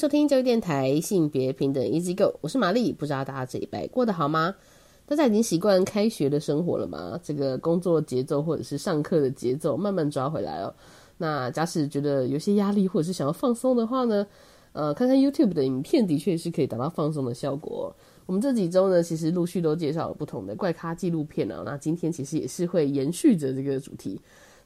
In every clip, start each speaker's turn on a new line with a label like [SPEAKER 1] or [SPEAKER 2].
[SPEAKER 1] 收听教育电台性别平等 Easy Go，我是玛丽。不知道大家这一拜过得好吗？大家已经习惯开学的生活了吗？这个工作节奏或者是上课的节奏慢慢抓回来哦。那假使觉得有些压力或者是想要放松的话呢，呃，看看 YouTube 的影片的确是可以达到放松的效果。我们这几周呢，其实陆续都介绍了不同的怪咖纪录片啊。那今天其实也是会延续着这个主题。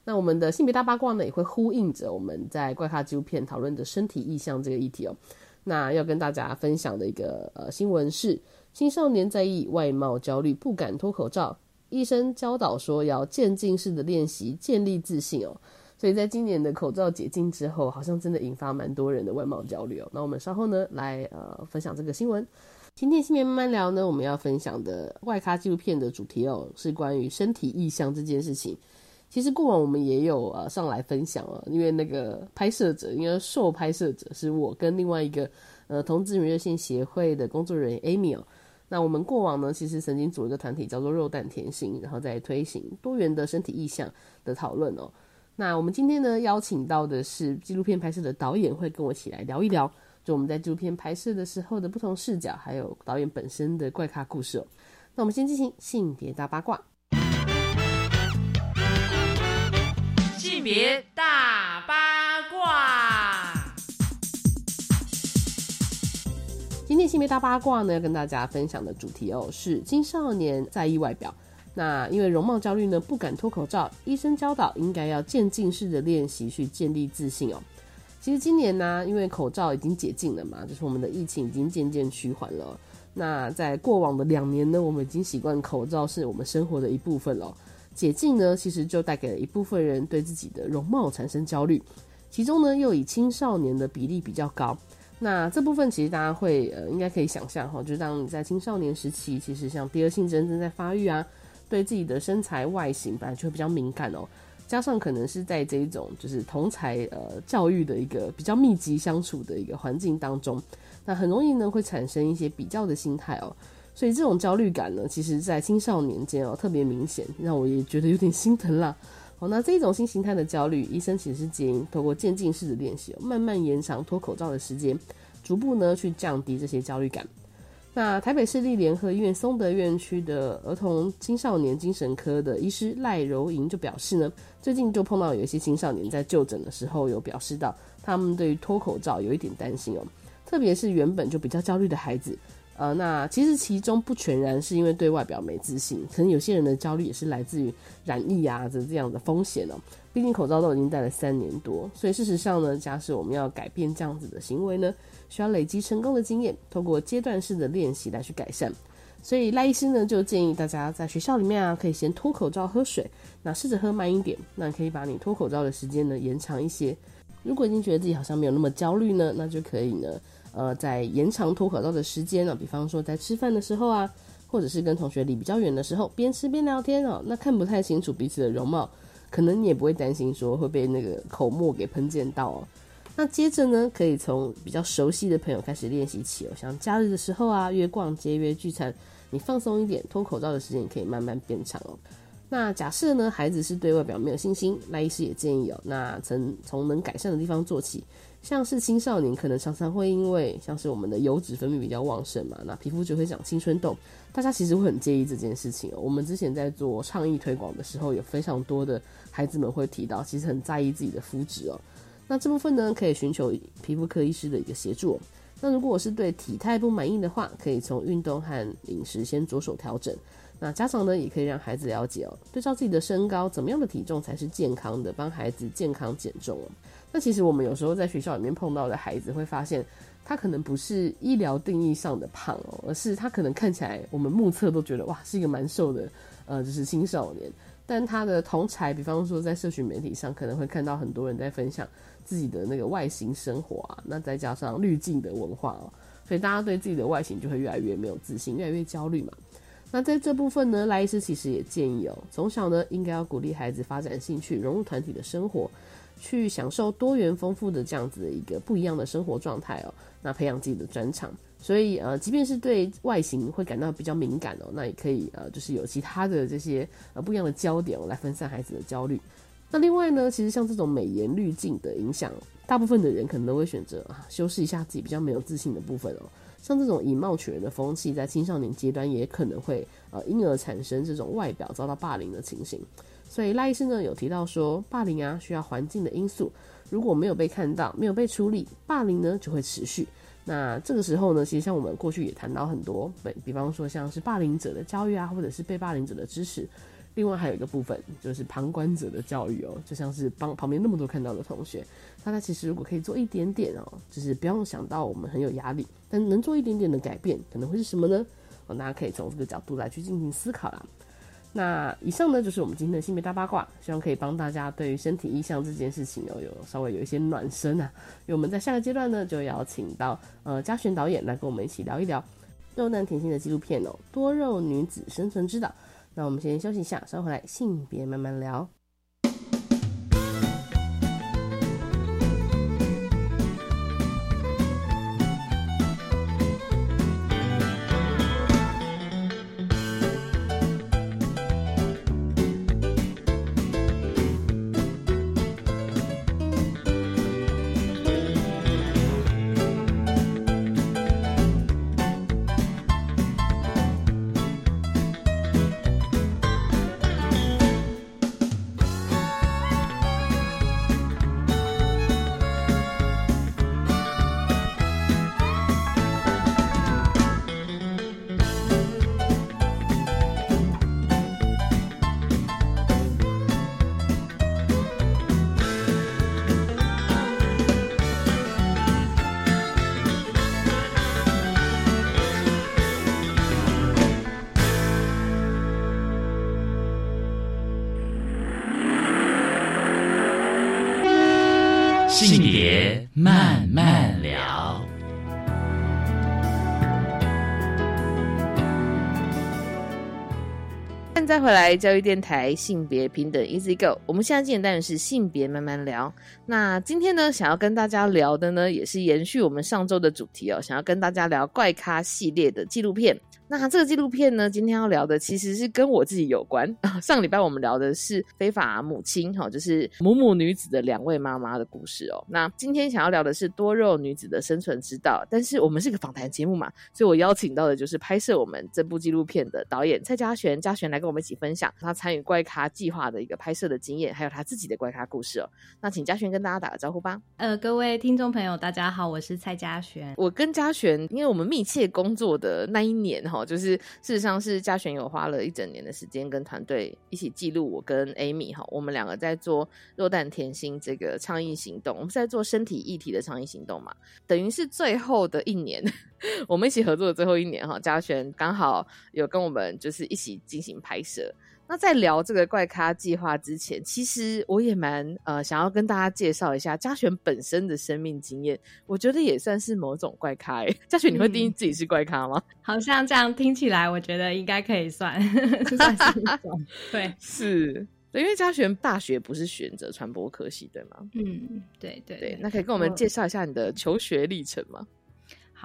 [SPEAKER 1] 那我们的性别大八卦呢，也会呼应着我们在怪咖纪录片讨论的身体意向这个议题哦。那要跟大家分享的一个呃新闻是，青少年在意外貌焦虑，不敢脱口罩，医生教导说要渐进式的练习建立自信哦。所以在今年的口罩解禁之后，好像真的引发蛮多人的外貌焦虑哦。那我们稍后呢来呃分享这个新闻。今天性别慢慢聊呢，我们要分享的外咖纪录片的主题哦，是关于身体意向这件事情。其实过往我们也有呃上来分享了，因为那个拍摄者，因为受拍摄者是我跟另外一个呃同志女热线协会的工作人员 Amy。那我们过往呢，其实曾经组一个团体叫做肉蛋甜心，然后再推行多元的身体意向的讨论哦。那我们今天呢邀请到的是纪录片拍摄的导演，会跟我一起来聊一聊，就我们在纪录片拍摄的时候的不同视角，还有导演本身的怪咖故事哦。那我们先进行性别大八卦。
[SPEAKER 2] 别大八卦。
[SPEAKER 1] 今天性别大八卦呢，要跟大家分享的主题哦，是青少年在意外表。那因为容貌焦虑呢，不敢脱口罩，医生教导应该要渐进式的练习去建立自信哦。其实今年呢，因为口罩已经解禁了嘛，就是我们的疫情已经渐渐趋缓了。那在过往的两年呢，我们已经习惯口罩是我们生活的一部分了。解禁呢，其实就带给了一部分人对自己的容貌产生焦虑，其中呢又以青少年的比例比较高。那这部分其实大家会呃应该可以想象哈，就是当你在青少年时期，其实像第二性征正在发育啊，对自己的身材外形本来就会比较敏感哦，加上可能是在这一种就是同才呃教育的一个比较密集相处的一个环境当中，那很容易呢会产生一些比较的心态哦。所以这种焦虑感呢，其实在青少年间哦特别明显，让我也觉得有点心疼啦。好，那这种新形态的焦虑，医生其实是建议透过渐进式的练习，慢慢延长脱口罩的时间，逐步呢去降低这些焦虑感。那台北市立联合医院松德院区的儿童青少年精神科的医师赖柔莹就表示呢，最近就碰到有一些青少年在就诊的时候有表示到，他们对于脱口罩有一点担心哦，特别是原本就比较焦虑的孩子。呃，那其实其中不全然是因为对外表没自信，可能有些人的焦虑也是来自于染疫啊的这样的风险哦。毕竟口罩都已经戴了三年多，所以事实上呢，假使我们要改变这样子的行为呢，需要累积成功的经验，通过阶段式的练习来去改善。所以赖医师呢就建议大家在学校里面啊，可以先脱口罩喝水，那试着喝慢一点，那可以把你脱口罩的时间呢延长一些。如果已经觉得自己好像没有那么焦虑呢，那就可以呢。呃，在延长脱口罩的时间呢，比方说在吃饭的时候啊，或者是跟同学离比较远的时候，边吃边聊天哦，那看不太清楚彼此的容貌，可能你也不会担心说会被那个口沫给喷溅到哦。那接着呢，可以从比较熟悉的朋友开始练习起哦，像假日的时候啊，约逛街、约聚餐，你放松一点，脱口罩的时间可以慢慢变长哦。那假设呢，孩子是对外表没有信心，赖医师也建议哦，那从从能改善的地方做起。像是青少年可能常常会因为像是我们的油脂分泌比较旺盛嘛，那皮肤就会长青春痘，大家其实会很介意这件事情哦。我们之前在做倡议推广的时候，有非常多的孩子们会提到，其实很在意自己的肤质哦。那这部分呢，可以寻求皮肤科医师的一个协助。那如果我是对体态不满意的话，可以从运动和饮食先着手调整。那家长呢，也可以让孩子了解哦，对照自己的身高，怎么样的体重才是健康的，帮孩子健康减重哦。那其实我们有时候在学校里面碰到的孩子，会发现他可能不是医疗定义上的胖哦，而是他可能看起来我们目测都觉得哇是一个蛮瘦的，呃，就是青少年。但他的同才，比方说在社群媒体上，可能会看到很多人在分享自己的那个外形生活啊，那再加上滤镜的文化哦，所以大家对自己的外形就会越来越没有自信，越来越焦虑嘛。那在这部分呢，赖医师其实也建议哦，从小呢应该要鼓励孩子发展兴趣，融入团体的生活，去享受多元丰富的这样子的一个不一样的生活状态哦。那培养自己的专长，所以呃，即便是对外形会感到比较敏感哦，那也可以呃，就是有其他的这些呃不一样的焦点哦，来分散孩子的焦虑。那另外呢，其实像这种美颜滤镜的影响，大部分的人可能都会选择啊，修饰一下自己比较没有自信的部分哦。像这种以貌取人的风气，在青少年阶段也可能会呃，因而产生这种外表遭到霸凌的情形。所以赖医生呢有提到说，霸凌啊需要环境的因素，如果没有被看到，没有被处理，霸凌呢就会持续。那这个时候呢，其实像我们过去也谈到很多，比比方说像是霸凌者的教育啊，或者是被霸凌者的支持。另外还有一个部分就是旁观者的教育哦，就像是帮旁边那么多看到的同学，大家其实如果可以做一点点哦，就是不用想到我们很有压力，但能做一点点的改变，可能会是什么呢？哦，大家可以从这个角度来去进行思考啦。那以上呢就是我们今天的性别大八卦，希望可以帮大家对于身体意向这件事情哦有稍微有一些暖身啊。因为我们在下个阶段呢就邀请到呃嘉璇导演来跟我们一起聊一聊肉蛋甜心的纪录片哦，《多肉女子生存之道》。那我们先休息一下，稍后回来性别慢慢聊。
[SPEAKER 3] 回来教育电台性别平等 Easy Go，我们现在进的单元是性别慢慢聊。那今天呢，想要跟大家聊的呢，也是延续我们上周的主题哦，想要跟大家聊怪咖系列的纪录片。那这个纪录片呢，今天要聊的其实是跟我自己有关。上礼拜我们聊的是非法母亲，哈，就是母母女子的两位妈妈的故事哦。那今天想要聊的是多肉女子的生存之道。但是我们是个访谈节目嘛，所以我邀请到的就是拍摄我们这部纪录片的导演蔡嘉璇，嘉璇来跟我们一起分享他参与怪咖计划的一个拍摄的经验，还有他自己的怪咖故事哦。那请嘉璇跟大家打个招呼吧。
[SPEAKER 4] 呃，各位听众朋友，大家好，我是蔡嘉璇。
[SPEAKER 3] 我跟嘉璇，因为我们密切工作的那一年哈。就是事实上是嘉璇有花了一整年的时间跟团队一起记录我跟 Amy 哈，我们两个在做肉蛋甜心这个倡议行动，我们是在做身体议题的倡议行动嘛，等于是最后的一年，我们一起合作的最后一年哈，嘉璇刚好有跟我们就是一起进行拍摄。那在聊这个怪咖计划之前，其实我也蛮呃想要跟大家介绍一下嘉璇本身的生命经验，我觉得也算是某种怪咖。嘉璇，你会定义自己是怪咖吗？
[SPEAKER 4] 好像这样听起来，我觉得应该可以算算是一种。对，
[SPEAKER 3] 是，对，因为嘉璇大学不是选择传播科系，对吗？
[SPEAKER 4] 嗯，对对
[SPEAKER 3] 对。那可以跟我们介绍一下你的求学历程吗？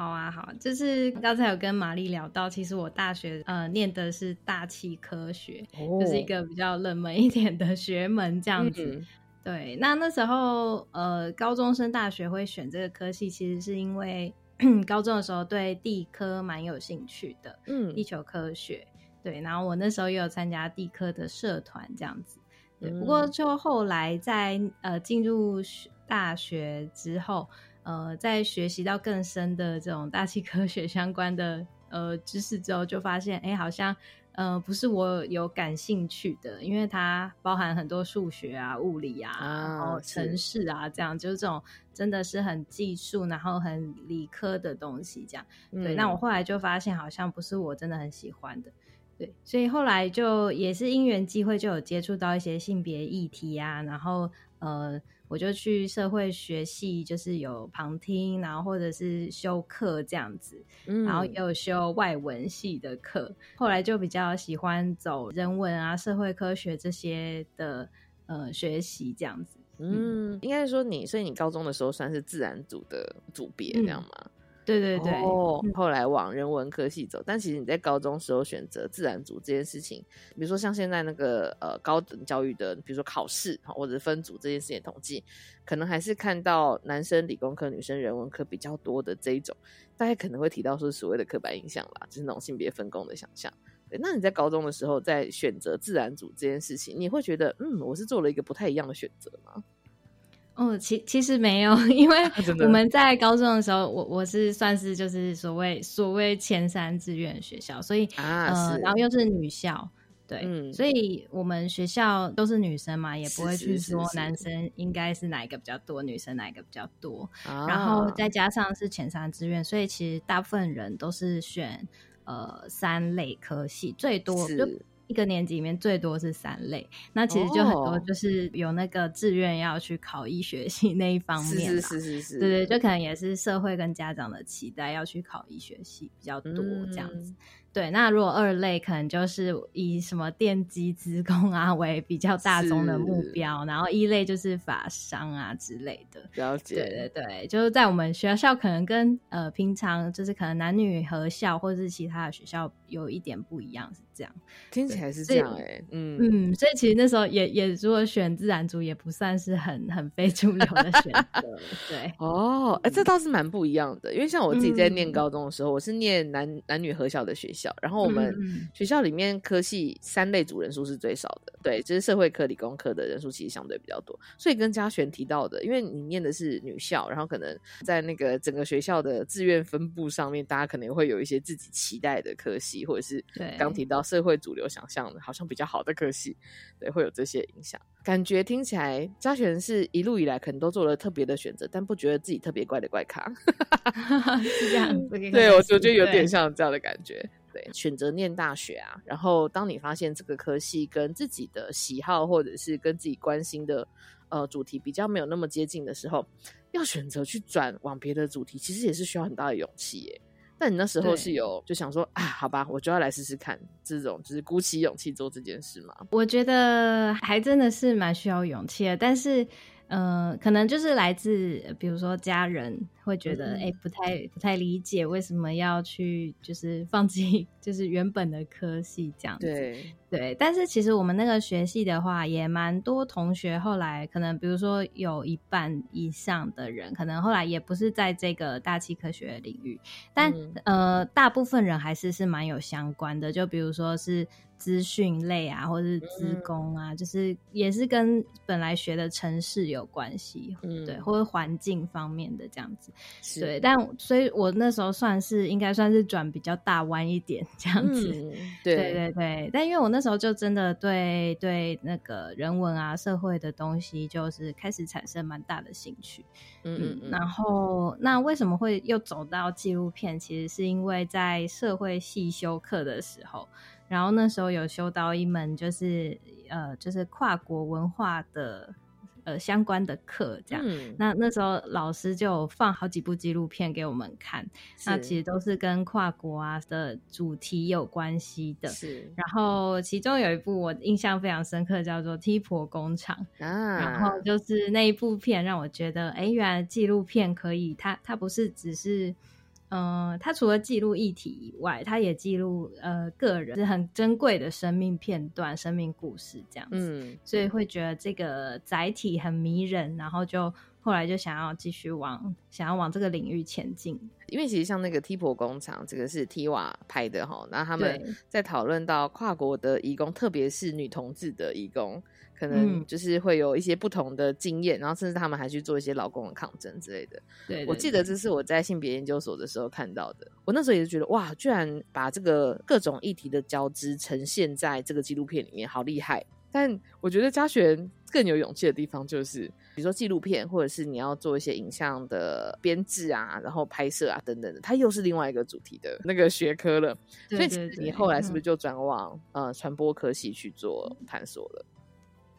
[SPEAKER 4] 好啊，好，就是刚才有跟玛丽聊到，其实我大学呃念的是大气科学，就是一个比较冷门一点的学门这样子。对，那那时候呃高中升大学会选这个科系，其实是因为 高中的时候对地科蛮有兴趣的，嗯，地球科学。对，然后我那时候也有参加地科的社团这样子。对，不过就后来在呃进入大学之后。呃，在学习到更深的这种大气科学相关的呃知识之后，就发现，哎，好像呃不是我有感兴趣的，因为它包含很多数学啊、物理啊，然后城市啊，这样就是这种真的是很技术，然后很理科的东西，这样。对，那我后来就发现，好像不是我真的很喜欢的。对，所以后来就也是因缘机会，就有接触到一些性别议题啊，然后呃。我就去社会学系，就是有旁听，然后或者是修课这样子，然后也有修外文系的课。后来就比较喜欢走人文啊、社会科学这些的呃学习这样子。
[SPEAKER 3] 嗯，应该是说你，所以你高中的时候算是自然组的组别这样吗？
[SPEAKER 4] 对对对，
[SPEAKER 3] 哦，后来往人文科系走，但其实你在高中时候选择自然组这件事情，比如说像现在那个呃高等教育的，比如说考试或者分组这件事情统计，可能还是看到男生理工科、女生人文科比较多的这一种，大家可能会提到说所谓的刻板印象啦，就是那种性别分工的想象。对，那你在高中的时候在选择自然组这件事情，你会觉得嗯，我是做了一个不太一样的选择吗？
[SPEAKER 4] 哦，其其实没有，因为我们在高中的时候，我我是算是就是所谓所谓前三志愿学校，所以
[SPEAKER 3] 啊，
[SPEAKER 4] 然后又是女校，对，所以我们学校都是女生嘛，也不会去说男生应该是哪一个比较多，女生哪一个比较多，然后再加上是前三志愿，所以其实大部分人都是选呃三类科系，最多就。一个年级里面最多是三类，那其实就很多就是有那个志愿要去考医学系那一方面，
[SPEAKER 3] 是是是是，
[SPEAKER 4] 对对，就可能也是社会跟家长的期待要去考医学系比较多这样子。对，那如果二类可能就是以什么电机、资工啊为比较大宗的目标，然后一类就是法商啊之类的。
[SPEAKER 3] 了解，
[SPEAKER 4] 对对对，就是在我们学校可能跟呃平常就是可能男女合校或者是其他的学校有一点不一样，是这样。
[SPEAKER 3] 听起来是这样哎，嗯
[SPEAKER 4] 嗯，所以其实那时候也也如果选自然组也不算是很很非主流的选择。对，
[SPEAKER 3] 哦，哎，这倒是蛮不一样的，因为像我自己在念高中的时候，我是念男男女合校的学校。然后我们学校里面科系三类组人数是最少的，对，就是社会科、理工科的人数其实相对比较多。所以跟嘉璇提到的，因为你念的是女校，然后可能在那个整个学校的志愿分布上面，大家可能会有一些自己期待的科系，或者是刚提到社会主流想象的好像比较好的科系，对，会有这些影响。感觉听起来嘉璇是一路以来可能都做了特别的选择，但不觉得自己特别怪的怪咖，
[SPEAKER 4] 是这样子。
[SPEAKER 3] 对我我觉得有点像这样的感觉。对，选择念大学啊，然后当你发现这个科系跟自己的喜好或者是跟自己关心的呃主题比较没有那么接近的时候，要选择去转往别的主题，其实也是需要很大的勇气耶。但你那时候是有就想说啊，好吧，我就要来试试看，这种就是鼓起勇气做这件事嘛？
[SPEAKER 4] 我觉得还真的是蛮需要勇气的，但是。嗯，可能就是来自，比如说家人会觉得，哎，不太不太理解为什么要去，就是放弃，就是原本的科系这样子。
[SPEAKER 3] 对
[SPEAKER 4] 对，但是其实我们那个学系的话，也蛮多同学后来可能，比如说有一半以上的人，可能后来也不是在这个大气科学领域，但呃，大部分人还是是蛮有相关的，就比如说是。资讯类啊，或者是资工啊，就是也是跟本来学的城市有关系，嗯，对，或者环境方面的这样子，对。但所以，我那时候算是应该算是转比较大弯一点这样子，对对对。但因为我那时候就真的对对那个人文啊、社会的东西，就是开始产生蛮大的兴趣，嗯嗯。然后，那为什么会又走到纪录片？其实是因为在社会系修课的时候。然后那时候有修到一门就是呃就是跨国文化的呃相关的课，这样。那那时候老师就放好几部纪录片给我们看，那其实都是跟跨国啊的主题有关系的。
[SPEAKER 3] 是。
[SPEAKER 4] 然后其中有一部我印象非常深刻，叫做《T 婆工厂》啊。然后就是那一部片让我觉得，哎，原来纪录片可以，它它不是只是。嗯，它除了记录议题以外，它也记录呃个人是很珍贵的生命片段、生命故事这样子，嗯，所以会觉得这个载体很迷人，然后就后来就想要继续往想要往这个领域前进。
[SPEAKER 3] 因为其实像那个 T 婆工厂，这个是 T 瓦拍的哈，然后他们在讨论到跨国的义工，特别是女同志的义工。可能就是会有一些不同的经验，然后甚至他们还去做一些劳工的抗争之类的。
[SPEAKER 4] 对，
[SPEAKER 3] 我记得这是我在性别研究所的时候看到的。我那时候也是觉得，哇，居然把这个各种议题的交织呈现在这个纪录片里面，好厉害！但我觉得嘉璇更有勇气的地方，就是比如说纪录片，或者是你要做一些影像的编制啊，然后拍摄啊等等的，它又是另外一个主题的那个学科了。所以你后来是不是就转往呃传播科系去做探索了？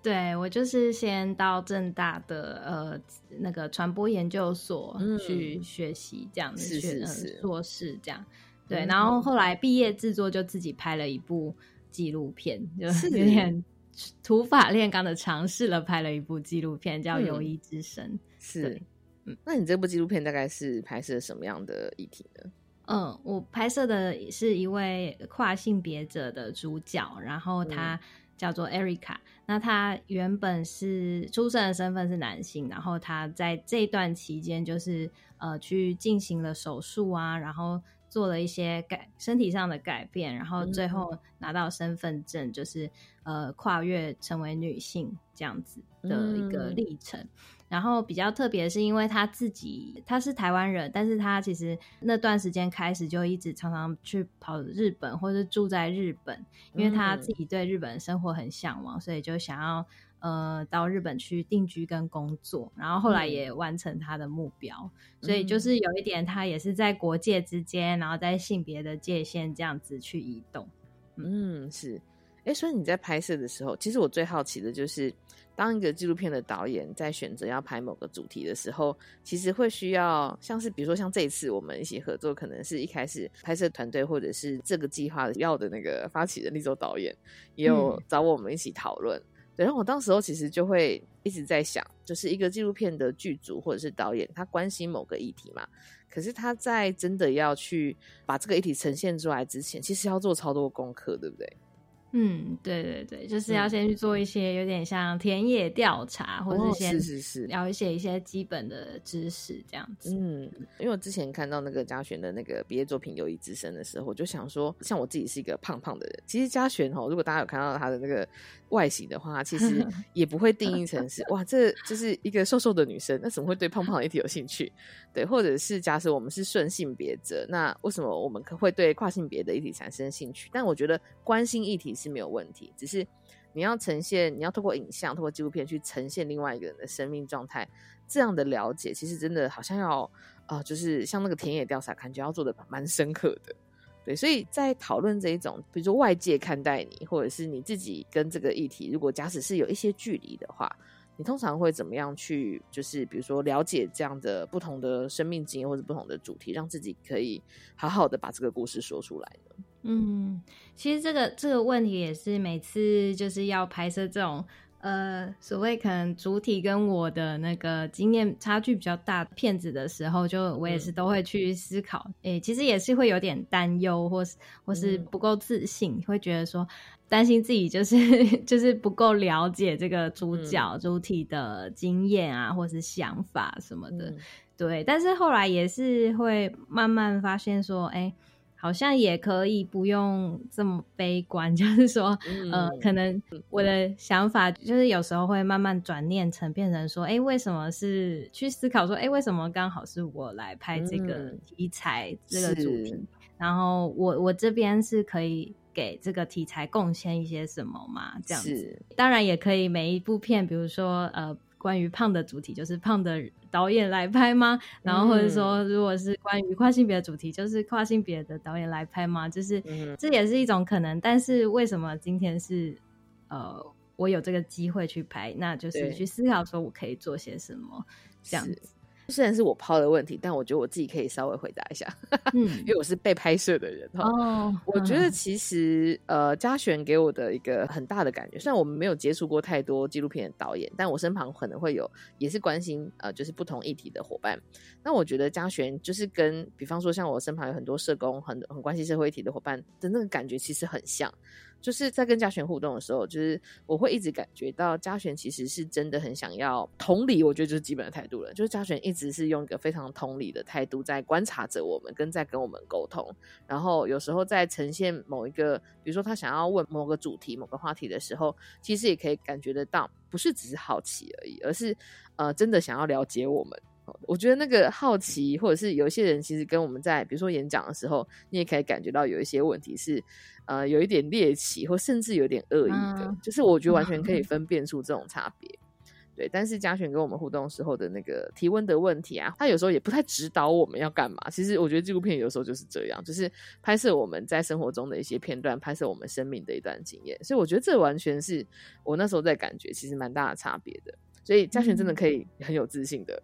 [SPEAKER 4] 对我就是先到正大的呃那个传播研究所去学习，这样子学硕士这样。对，然后后来毕业制作就自己拍了一部纪录片，就有点 土法炼钢的尝试了，拍了一部纪录片叫《友谊之声》。
[SPEAKER 3] 是，嗯，那你这部纪录片大概是拍摄什么样的议题呢？
[SPEAKER 4] 嗯，我拍摄的是一位跨性别者的主角，然后他。叫做 Erica，那他原本是出生的身份是男性，然后他在这段期间就是呃去进行了手术啊，然后做了一些改身体上的改变，然后最后拿到身份证，就是呃跨越成为女性这样子的一个历程。然后比较特别是因为他自己他是台湾人，但是他其实那段时间开始就一直常常去跑日本或者住在日本，因为他自己对日本生活很向往，所以就想要呃到日本去定居跟工作。然后后来也完成他的目标，所以就是有一点他也是在国界之间，然后在性别的界限这样子去移动。
[SPEAKER 3] 嗯，是。哎，所以你在拍摄的时候，其实我最好奇的就是。当一个纪录片的导演在选择要拍某个主题的时候，其实会需要像是比如说像这一次我们一起合作，可能是一开始拍摄团队或者是这个计划要的那个发起人立州导演，也有找我们一起讨论。对，然后我当时候其实就会一直在想，就是一个纪录片的剧组或者是导演，他关心某个议题嘛，可是他在真的要去把这个议题呈现出来之前，其实要做超多功课，对不对？
[SPEAKER 4] 嗯，对对对，就是要先去做一些有点像田野调查，或者是先
[SPEAKER 3] 是是是
[SPEAKER 4] 了解一些基本的知识这样子。
[SPEAKER 3] 嗯，因为我之前看到那个嘉璇的那个毕业作品《友谊之声》的时候，我就想说，像我自己是一个胖胖的人，其实嘉璇哦，如果大家有看到他的那个外形的话，其实 也不会定义成是哇，这就是一个瘦瘦的女生，那怎么会对胖胖的议题有兴趣？对，或者是假设我们是顺性别者，那为什么我们可会对跨性别的一体产生兴趣？但我觉得关心议题。是没有问题，只是你要呈现，你要透过影像、透过纪录片去呈现另外一个人的生命状态，这样的了解，其实真的好像要啊，就是像那个田野调查，感觉要做的蛮深刻的。对，所以在讨论这一种，比如说外界看待你，或者是你自己跟这个议题，如果假使是有一些距离的话，你通常会怎么样去，就是比如说了解这样的不同的生命经验或者不同的主题，让自己可以好好的把这个故事说出来呢？
[SPEAKER 4] 嗯，其实这个这个问题也是每次就是要拍摄这种呃所谓可能主体跟我的那个经验差距比较大骗子的时候，就我也是都会去思考，诶，其实也是会有点担忧，或是或是不够自信，会觉得说担心自己就是 就是不够了解这个主角主体的经验啊，或是想法什么的，对。但是后来也是会慢慢发现说，哎。好像也可以不用这么悲观，就是说，呃，可能我的想法就是有时候会慢慢转念成变成说，哎，为什么是去思考说，哎，为什么刚好是我来拍这个题材这个主题？然后我我这边是可以给这个题材贡献一些什么嘛？这样子，当然也可以每一部片，比如说呃。关于胖的主题，就是胖的导演来拍吗？然后或者说，如果是关于跨性别的主题，就是跨性别的导演来拍吗？就是这也是一种可能。但是为什么今天是呃，我有这个机会去拍？那就是去思考说我可以做些什么这样子。
[SPEAKER 3] 虽然是我抛的问题，但我觉得我自己可以稍微回答一下，嗯，因为我是被拍摄的人哈。哦，我觉得其实呃，嘉璇给我的一个很大的感觉，虽然我们没有接触过太多纪录片的导演，但我身旁可能会有也是关心呃，就是不同议题的伙伴。那我觉得嘉璇就是跟比方说像我身旁有很多社工，很很关心社会议题的伙伴的那个感觉其实很像。就是在跟嘉璇互动的时候，就是我会一直感觉到嘉璇其实是真的很想要同理，我觉得就是基本的态度了。就是嘉璇一直是用一个非常同理的态度在观察着我们，跟在跟我们沟通。然后有时候在呈现某一个，比如说他想要问某个主题、某个话题的时候，其实也可以感觉得到，不是只是好奇而已，而是呃真的想要了解我们。我觉得那个好奇，或者是有一些人其实跟我们在比如说演讲的时候，你也可以感觉到有一些问题是。呃，有一点猎奇，或甚至有点恶意的，就是我觉得完全可以分辨出这种差别。对，但是嘉璇跟我们互动时候的那个提问的问题啊，他有时候也不太指导我们要干嘛。其实我觉得纪录片有时候就是这样，就是拍摄我们在生活中的一些片段，拍摄我们生命的一段经验。所以我觉得这完全是我那时候在感觉，其实蛮大的差别的。所以嘉璇真的可以很有自信的，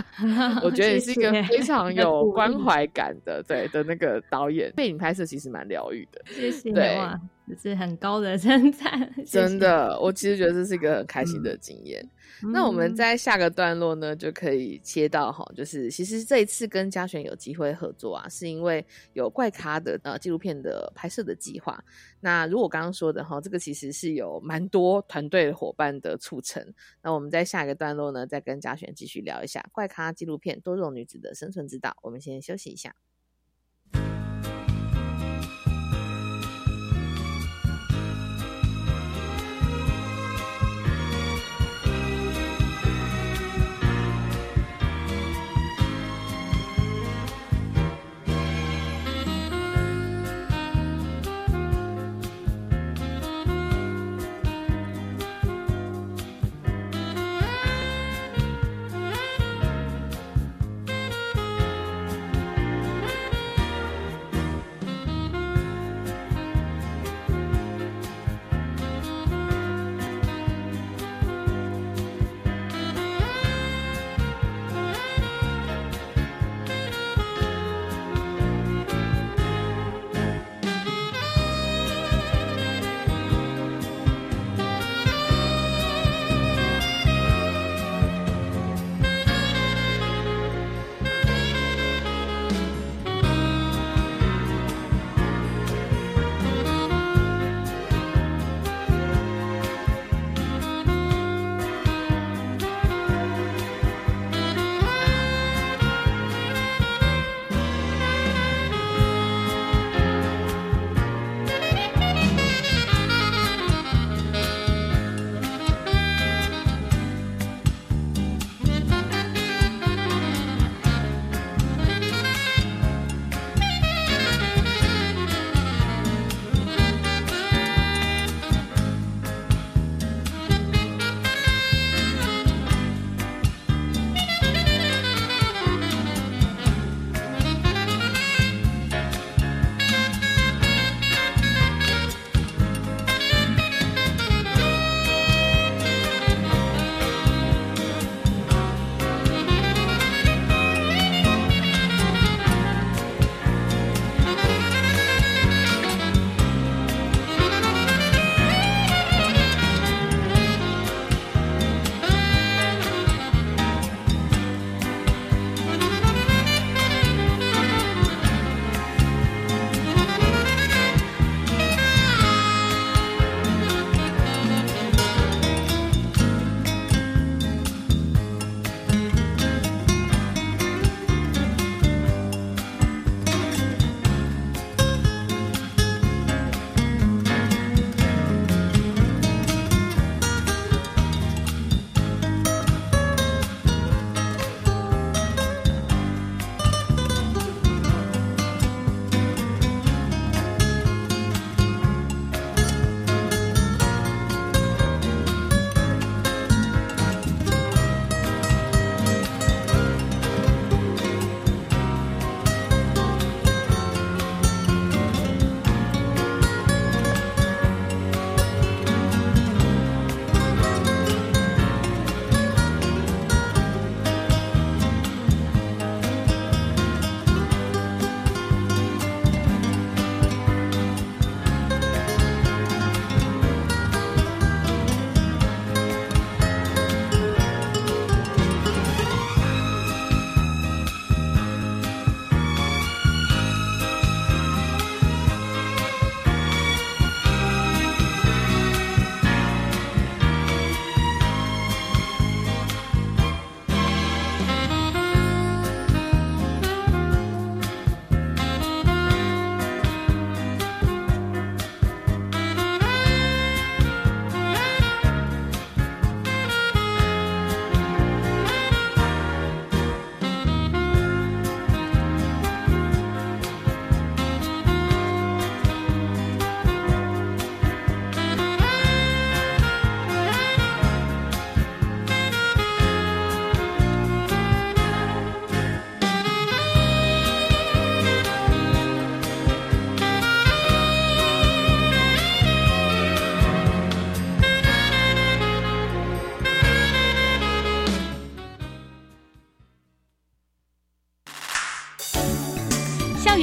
[SPEAKER 3] 我觉得你是一个非常有关怀感的，对的那个导演。背影拍摄其实蛮疗愈的，
[SPEAKER 4] 谢谢。对，这是很高的称赞，
[SPEAKER 3] 真的。我其实觉得这是一个很开心的经验。那我们在下个段落呢，就可以切到哈，就是其实这一次跟嘉璇有机会合作啊，是因为有怪咖的呃纪录片的拍摄的计划。那如果刚刚说的哈，这个其实是有蛮多团队伙伴的促成。那我们在下一个段落呢，再跟嘉璇继续聊一下怪咖纪录片多肉女子的生存之道。我们先休息一下。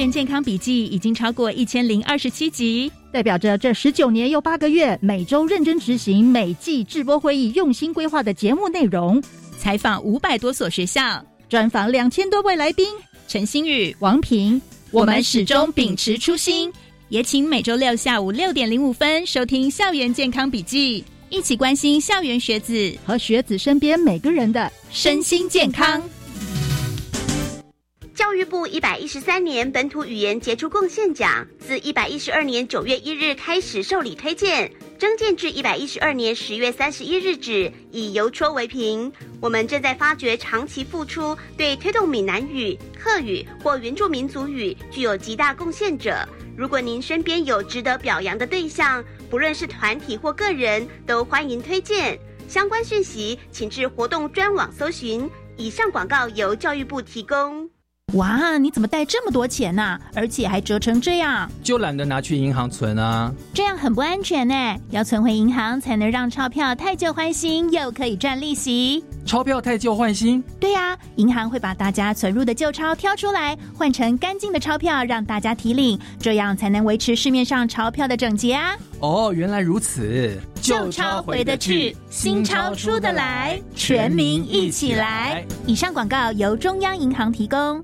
[SPEAKER 5] 园健康笔记已经超过一千零二十七集，
[SPEAKER 6] 代表着这十九年又八个月，每周认真执行每季直播会议用心规划的节目内容，
[SPEAKER 5] 采访五百多所学校，
[SPEAKER 6] 专访两千多位来宾。
[SPEAKER 5] 陈星宇、
[SPEAKER 6] 王平，
[SPEAKER 5] 我们始终秉持初心，也请每周六下午六点零五分收听《校园健康笔记》，一起关心校园学子
[SPEAKER 6] 和学子身边每个人的
[SPEAKER 5] 身心健康。
[SPEAKER 7] 教育部一百一十三年本土语言杰出贡献奖自一百一十二年九月一日开始受理推荐，征件至一百一十二年十月三十一日止，以邮戳为凭。我们正在发掘长期付出，对推动闽南语、客语或原住民族语具有极大贡献者。如果您身边有值得表扬的对象，不论是团体或个人，都欢迎推荐。相关讯息请至活动专网搜寻。以上广告由教育部提供。
[SPEAKER 5] 哇，你怎么带这么多钱呢？而且还折成这样，
[SPEAKER 8] 就懒得拿去银行存啊。
[SPEAKER 5] 这样很不安全呢，要存回银行才能让钞票太旧换新，又可以赚利息。
[SPEAKER 8] 钞票太旧换新？
[SPEAKER 5] 对呀，银行会把大家存入的旧钞挑出来，换成干净的钞票让大家提领，这样才能维持市面上钞票的整洁啊。
[SPEAKER 8] 哦，原来如此。
[SPEAKER 5] 旧钞回得去，新钞出得来，全民一起来。以上广告由中央银行提供。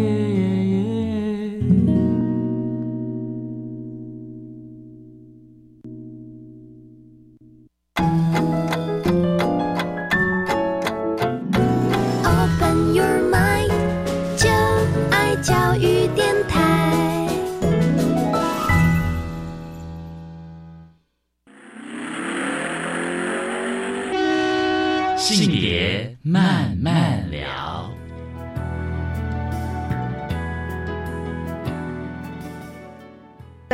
[SPEAKER 3] 再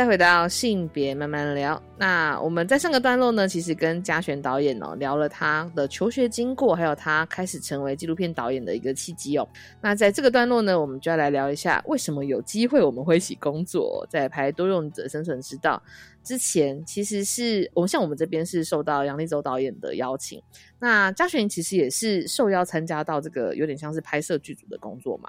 [SPEAKER 3] 回到性别慢慢聊，那我们在上个段落呢，其实跟嘉璇导演哦聊了他的求学经过，还有他开始成为纪录片导演的一个契机哦。那在这个段落呢，我们就要来聊一下为什么有机会我们会一起工作，在拍多用者生存之道之前，其实是我们像我们这边是受到杨立洲导演的邀请，那嘉璇其实也是受邀参加到这个有点像是拍摄剧组的工作嘛。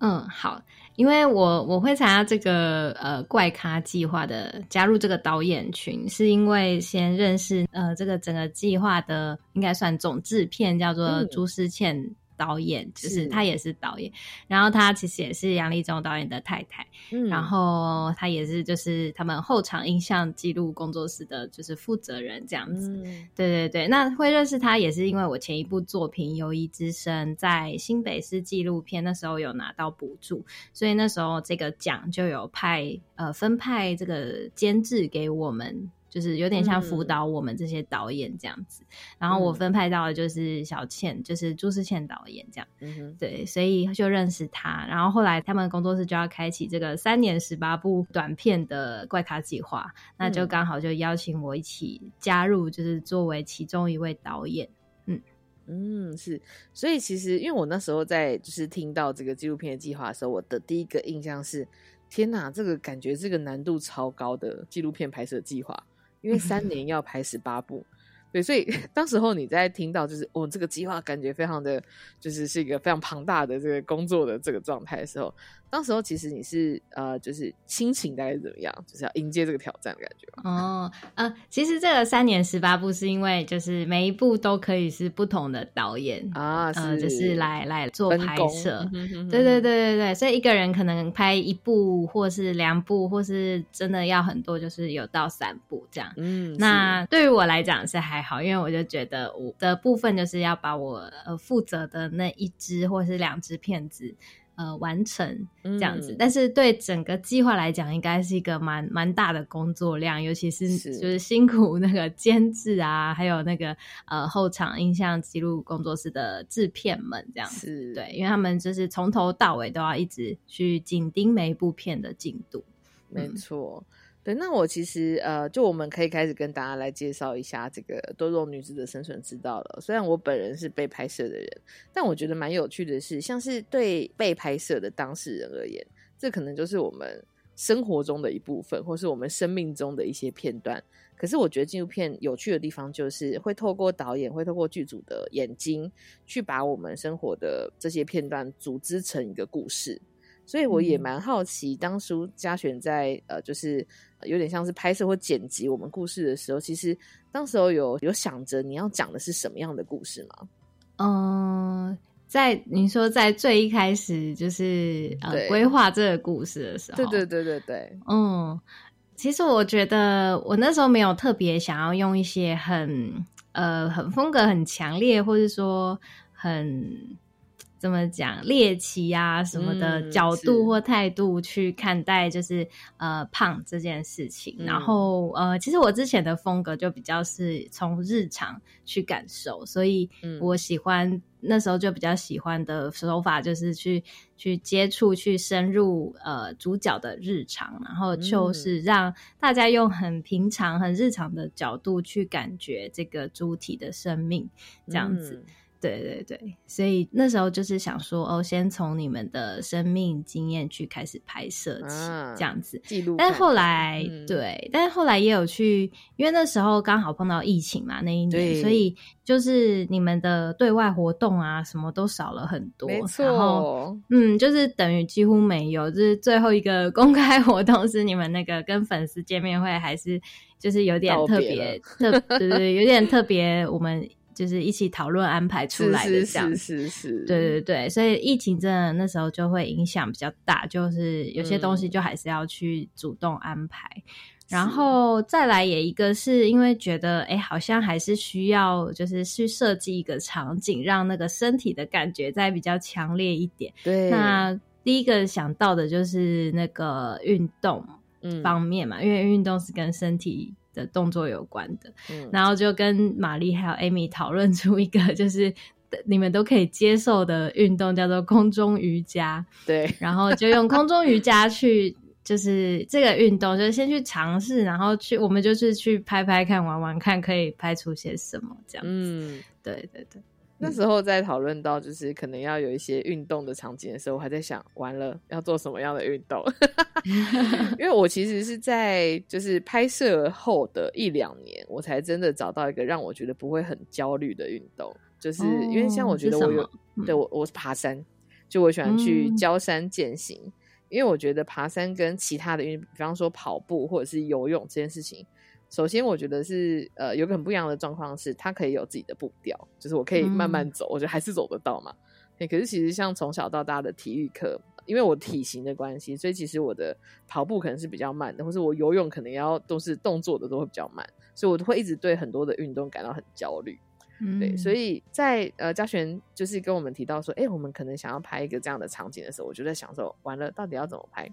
[SPEAKER 4] 嗯，好，因为我我会参加这个呃怪咖计划的加入这个导演群，是因为先认识呃这个整个计划的应该算总制片叫做朱思倩。导演就是。他也是导演，然后他其实也是杨立忠导演的太太，嗯，然后他也是就是他们后场印象记录工作室的就是负责人这样子，对对对。那会认识他也是因为我前一部作品《友谊之声》在新北市纪录片那时候有拿到补助，所以那时候这个奖就有派呃分派这个监制给我们。就是有点像辅导我们这些导演这样子，然后我分派到的就是小倩，就是朱思倩导演这样，对，所以就认识他。然后后来他们工作室就要开启这个三年十八部短片的怪咖计划，那就刚好就邀请我一起加入，就是作为其中一位导演。嗯
[SPEAKER 3] 嗯，是，所以其实因为我那时候在就是听到这个纪录片的计划的时候，我的第一个印象是，天哪，这个感觉这个难度超高的纪录片拍摄计划。因为三年要拍十八部，对，所以 当时候你在听到就是哦这个计划，感觉非常的就是是一个非常庞大的这个工作的这个状态的时候。当时候其实你是呃，就是心情大概是怎么样？就是要迎接这个挑战的感觉
[SPEAKER 4] 哦，呃，其实这个三年十八部是因为就是每一部都可以是不同的导演
[SPEAKER 3] 啊，
[SPEAKER 4] 呃，就是来来做拍摄。对对对对对，所以一个人可能拍一部，或是两部，或是真的要很多，就是有到三部这样。嗯，那对于我来讲是还好，因为我就觉得我的部分就是要把我呃负责的那一支或是两支片子。呃，完成这样子，但是对整个计划来讲，应该是一个蛮蛮大的工作量，尤其是就是辛苦那个监制啊，还有那个呃后场印象记录工作室的制片们这样子，对，因为他们就是从头到尾都要一直去紧盯每一部片的进度，
[SPEAKER 3] 没错。对，那我其实呃，就我们可以开始跟大家来介绍一下这个多肉女子的生存之道了。虽然我本人是被拍摄的人，但我觉得蛮有趣的是，像是对被拍摄的当事人而言，这可能就是我们生活中的一部分，或是我们生命中的一些片段。可是我觉得纪录片有趣的地方，就是会透过导演，会透过剧组的眼睛，去把我们生活的这些片段组织成一个故事。所以我也蛮好奇，当初嘉璇在呃，就是有点像是拍摄或剪辑我们故事的时候，其实当时候有有想着你要讲的是什么样的故事吗？
[SPEAKER 4] 嗯，在你说在最一开始就是呃规划这个故事的时候，
[SPEAKER 3] 对对对对对，
[SPEAKER 4] 嗯，其实我觉得我那时候没有特别想要用一些很呃很风格很强烈，或者说很。怎么讲猎奇啊什么的角度或态度去看待，就是呃胖这件事情。然后呃，其实我之前的风格就比较是从日常去感受，所以我喜欢那时候就比较喜欢的手法就是去去接触、去深入呃主角的日常，然后就是让大家用很平常、很日常的角度去感觉这个主体的生命，这样子。对对对，所以那时候就是想说，哦，先从你们的生命经验去开始拍摄起，这样子
[SPEAKER 3] 记录。
[SPEAKER 4] 但后来，对，但是后来也有去，因为那时候刚好碰到疫情嘛，那一年，所以就是你们的对外活动啊，什么都少了很多。
[SPEAKER 3] 没错。
[SPEAKER 4] 然后，嗯，就是等于几乎没有，就是最后一个公开 活动是你们那个跟粉丝见面会，还是就是有点特别，特对对，有点特别，我们。就是一起讨论安排出来的这样，
[SPEAKER 3] 是是是，
[SPEAKER 4] 对对对，所以疫情真的那时候就会影响比较大，就是有些东西就还是要去主动安排，然后再来也一个是因为觉得哎，好像还是需要就是去设计一个场景，让那个身体的感觉再比较强烈一点。
[SPEAKER 3] 对，
[SPEAKER 4] 那第一个想到的就是那个运动方面嘛，因为运动是跟身体。的动作有关的，然后就跟玛丽还有艾米讨论出一个，就是你们都可以接受的运动，叫做空中瑜伽。
[SPEAKER 3] 对，
[SPEAKER 4] 然后就用空中瑜伽去，就是这个运动，就先去尝试，然后去，我们就是去拍拍看，玩玩看，可以拍出些什么这样子。嗯，对对对。
[SPEAKER 3] 那时候在讨论到就是可能要有一些运动的场景的时候，我还在想，完了要做什么样的运动？因为我其实是在就是拍摄后的一两年，我才真的找到一个让我觉得不会很焦虑的运动，就是因为像我觉得我有对我我是爬山，就我喜欢去郊山践行，因为我觉得爬山跟其他的运，比方说跑步或者是游泳这件事情。首先，我觉得是呃，有个很不一样的状况是，它可以有自己的步调，就是我可以慢慢走，我觉得还是走得到嘛。可是其实像从小到大的体育课，因为我体型的关系，所以其实我的跑步可能是比较慢的，或是我游泳可能要都是动作的都会比较慢，所以我会一直对很多的运动感到很焦虑。对，所以在呃嘉璇就是跟我们提到说，哎，我们可能想要拍一个这样的场景的时候，我就在想说，完了，到底要怎么拍？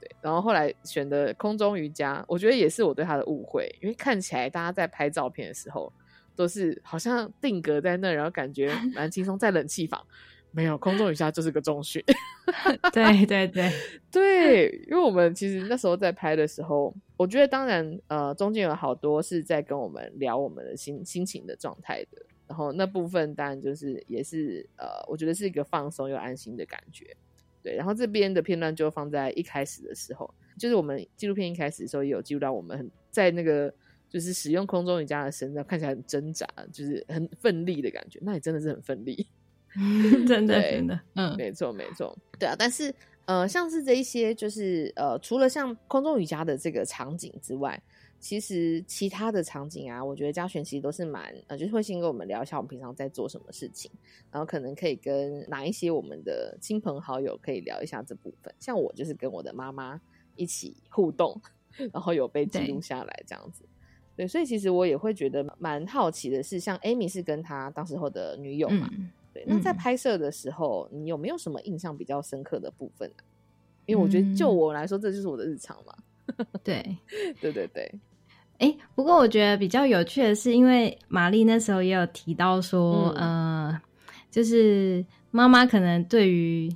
[SPEAKER 3] 对，然后后来选的空中瑜伽，我觉得也是我对他的误会，因为看起来大家在拍照片的时候都是好像定格在那，然后感觉 蛮轻松，在冷气房没有空中瑜伽就是个中训。
[SPEAKER 4] 对对对
[SPEAKER 3] 对，因为我们其实那时候在拍的时候，我觉得当然呃中间有好多是在跟我们聊我们的心心情的状态的，然后那部分当然就是也是呃我觉得是一个放松又安心的感觉。对，然后这边的片段就放在一开始的时候，就是我们纪录片一开始的时候也有记录到我们很在那个就是使用空中瑜伽的身上看起来很挣扎，就是很奋力的感觉，那也真的是很奋力，
[SPEAKER 4] 真的真的，嗯，
[SPEAKER 3] 没错没错，对啊，但是呃，像是这一些就是呃，除了像空中瑜伽的这个场景之外。其实其他的场景啊，我觉得嘉璇其实都是蛮呃，就是会先跟我们聊一下我们平常在做什么事情，然后可能可以跟哪一些我们的亲朋好友可以聊一下这部分。像我就是跟我的妈妈一起互动，然后有被记录下来这样子。对，所以其实我也会觉得蛮好奇的是，像 Amy 是跟他当时候的女友嘛，对，那在拍摄的时候，你有没有什么印象比较深刻的部分呢？因为我觉得就我来说，这就是我的日常嘛。
[SPEAKER 4] 对，
[SPEAKER 3] 对对对。
[SPEAKER 4] 哎，不过我觉得比较有趣的是，因为玛丽那时候也有提到说，呃，就是妈妈可能对于，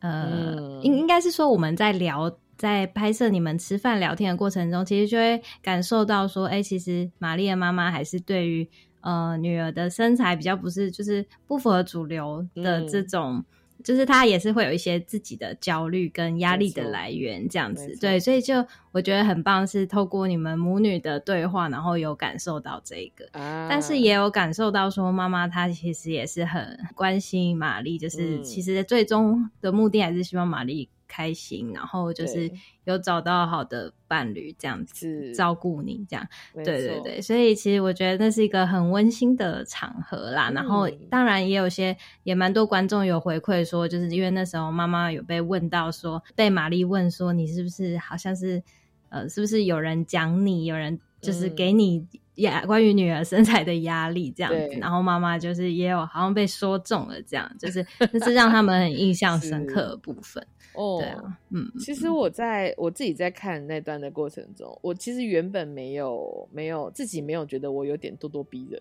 [SPEAKER 4] 呃，应应该是说我们在聊在拍摄你们吃饭聊天的过程中，其实就会感受到说，哎，其实玛丽的妈妈还是对于呃女儿的身材比较不是就是不符合主流的这种。就是他也是会有一些自己的焦虑跟压力的来源，这样子，对，所以就我觉得很棒，是透过你们母女的对话，然后有感受到这个，但是也有感受到说妈妈她其实也是很关心玛丽，就是其实最终的目的还是希望玛丽。开心，然后就是有找到好的伴侣，这样子照顾你，这样，对对对，所以其实我觉得那是一个很温馨的场合啦。然后当然也有些也蛮多观众有回馈说，就是因为那时候妈妈有被问到说，被玛丽问说你是不是好像是呃，是不是有人讲你，有人就是给你压关于女儿身材的压力这样子，然后妈妈就是也有好像被说中了，这样就是那是让他们很印象深刻的部分。哦，对啊，嗯，
[SPEAKER 3] 其实我在我自己在看那段的过程中，我其实原本没有没有自己没有觉得我有点咄咄逼人，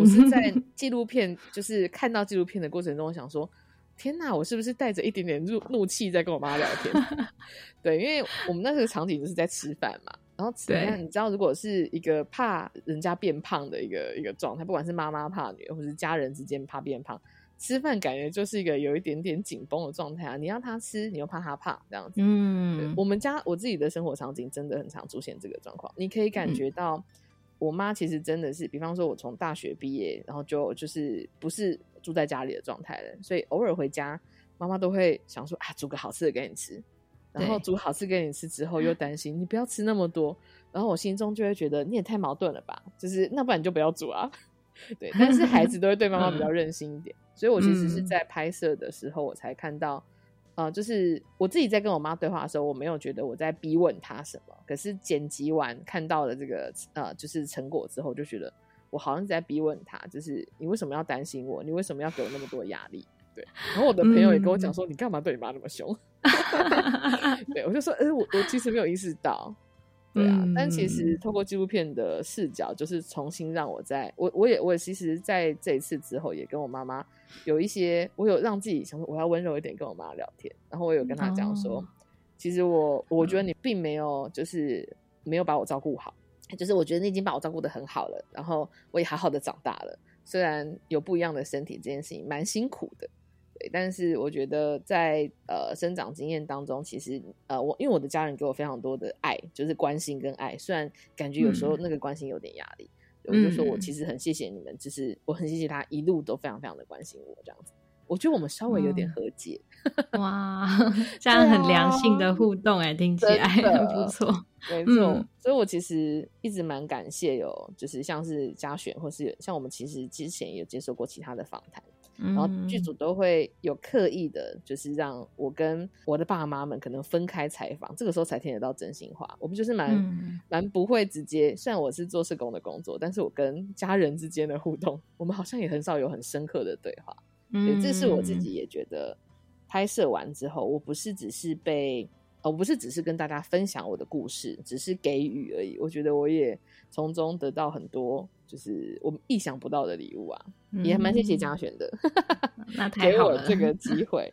[SPEAKER 3] 我是在 纪录片就是看到纪录片的过程中，我想说，天呐，我是不是带着一点点怒怒气在跟我妈聊天？对，因为我们那时候场景就是在吃饭嘛，然后吃饭，你知道，如果是一个怕人家变胖的一个一个状态，不管是妈妈怕女儿，或是家人之间怕变胖。吃饭感觉就是一个有一点点紧绷的状态啊！你让他吃，你又怕他胖，这样子。嗯，我们家我自己的生活场景真的很常出现这个状况。你可以感觉到，我妈其实真的是，比方说，我从大学毕业，然后就就是不是住在家里的状态了，所以偶尔回家，妈妈都会想说啊，煮个好吃的给你吃。然后煮好吃给你吃之后，又担心你不要吃那么多，然后我心中就会觉得你也太矛盾了吧？就是那不然你就不要煮啊。对，但是孩子都会对妈妈比较任性一点。所以，我其实是在拍摄的时候，我才看到，呃，就是我自己在跟我妈对话的时候，我没有觉得我在逼问她什么。可是剪辑完看到了这个呃，就是成果之后，就觉得我好像在逼问她，就是你为什么要担心我？你为什么要给我那么多压力？对。然后我的朋友也跟我讲说，你干嘛对你妈那么凶？对，我就说，哎，我我其实没有意识到。对啊，但其实透过纪录片的视角，就是重新让我在我我也我也其实在这一次之后，也跟我妈妈有一些，我有让自己想说我要温柔一点跟我妈聊天，然后我有跟她讲说，其实我我觉得你并没有就是没有把我照顾好，就是我觉得你已经把我照顾的很好了，然后我也好好的长大了，虽然有不一样的身体，这件事情蛮辛苦的。但是我觉得在呃生长经验当中，其实呃我因为我的家人给我非常多的爱，就是关心跟爱，虽然感觉有时候那个关心有点压力，我就说我其实很谢谢你们，就是我很谢谢他一路都非常非常的关心我这样子。我觉得我们稍微有点和解，
[SPEAKER 4] 哇，这样很良性的互动哎，听起来很不错，
[SPEAKER 3] 没错。所以我其实一直蛮感谢有，就是像是嘉璇，或是像我们其实之前有接受过其他的访谈。然后剧组都会有刻意的，就是让我跟我的爸妈们可能分开采访，这个时候才听得到真心话。我们就是蛮蛮不会直接，虽然我是做社工的工作，但是我跟家人之间的互动，我们好像也很少有很深刻的对话。嗯，这是我自己也觉得，拍摄完之后，我不是只是被，我不是只是跟大家分享我的故事，只是给予而已。我觉得我也从中得到很多。就是我们意想不到的礼物啊，也蛮谢谢嘉璇的，
[SPEAKER 4] 那太好
[SPEAKER 3] 了，这个机会，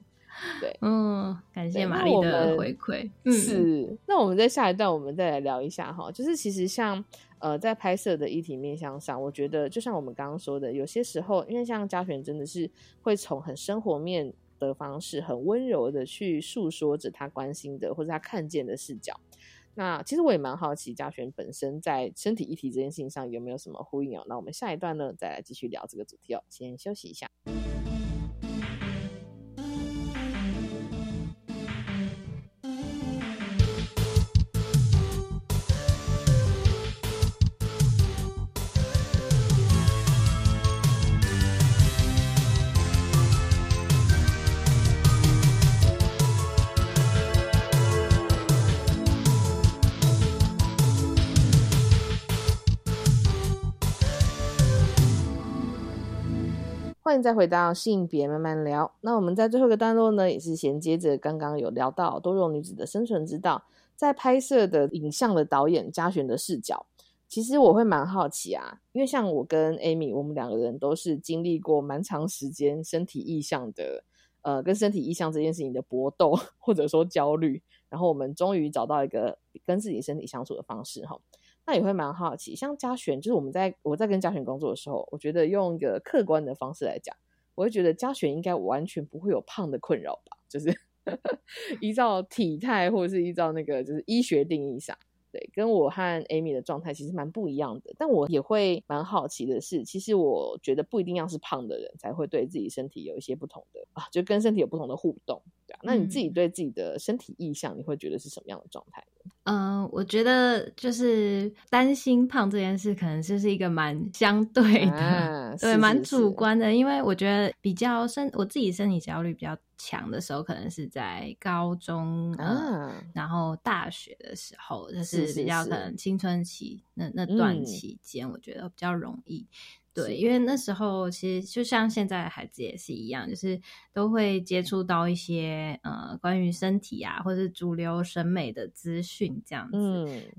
[SPEAKER 3] 对，
[SPEAKER 4] 嗯，感谢玛丽的回馈。
[SPEAKER 3] 是，那我们在下一段，我们再来聊一下哈，就是其实像呃，在拍摄的议题面向上，我觉得就像我们刚刚说的，有些时候，因为像嘉璇真的是会从很生活面的方式，很温柔的去诉说着他关心的或者他看见的视角。那其实我也蛮好奇，嘉璇本身在身体议题这件事情上有没有什么呼应哦？那我们下一段呢，再来继续聊这个主题哦。先休息一下。欢迎再回到性别慢慢聊。那我们在最后一个段落呢，也是衔接着刚刚有聊到多肉女子的生存之道，在拍摄的影像的导演嘉璇的视角，其实我会蛮好奇啊，因为像我跟 Amy，我们两个人都是经历过蛮长时间身体意向的呃跟身体意向这件事情的搏斗或者说焦虑，然后我们终于找到一个跟自己身体相处的方式哈。那也会蛮好奇，像嘉璇，就是我们在我在跟嘉璇工作的时候，我觉得用一个客观的方式来讲，我会觉得嘉璇应该完全不会有胖的困扰吧？就是 依照体态或者是依照那个就是医学定义上。对，跟我和 Amy 的状态其实蛮不一样的，但我也会蛮好奇的是，其实我觉得不一定要是胖的人才会对自己身体有一些不同的啊，就跟身体有不同的互动，对啊。那你自己对自己的身体意向，你会觉得是什么样的状态呢？
[SPEAKER 4] 嗯，我觉得就是担心胖这件事，可能就是一个蛮相对的，对，蛮主观的，因为我觉得比较身，我自己身体焦虑比较。强的时候可能是在高中，然后大学的时候，就是比较可能青春期那那段期间，我觉得比较容易。对，因为那时候其实就像现在的孩子也是一样，就是都会接触到一些呃关于身体啊，或者是主流审美的资讯这样子，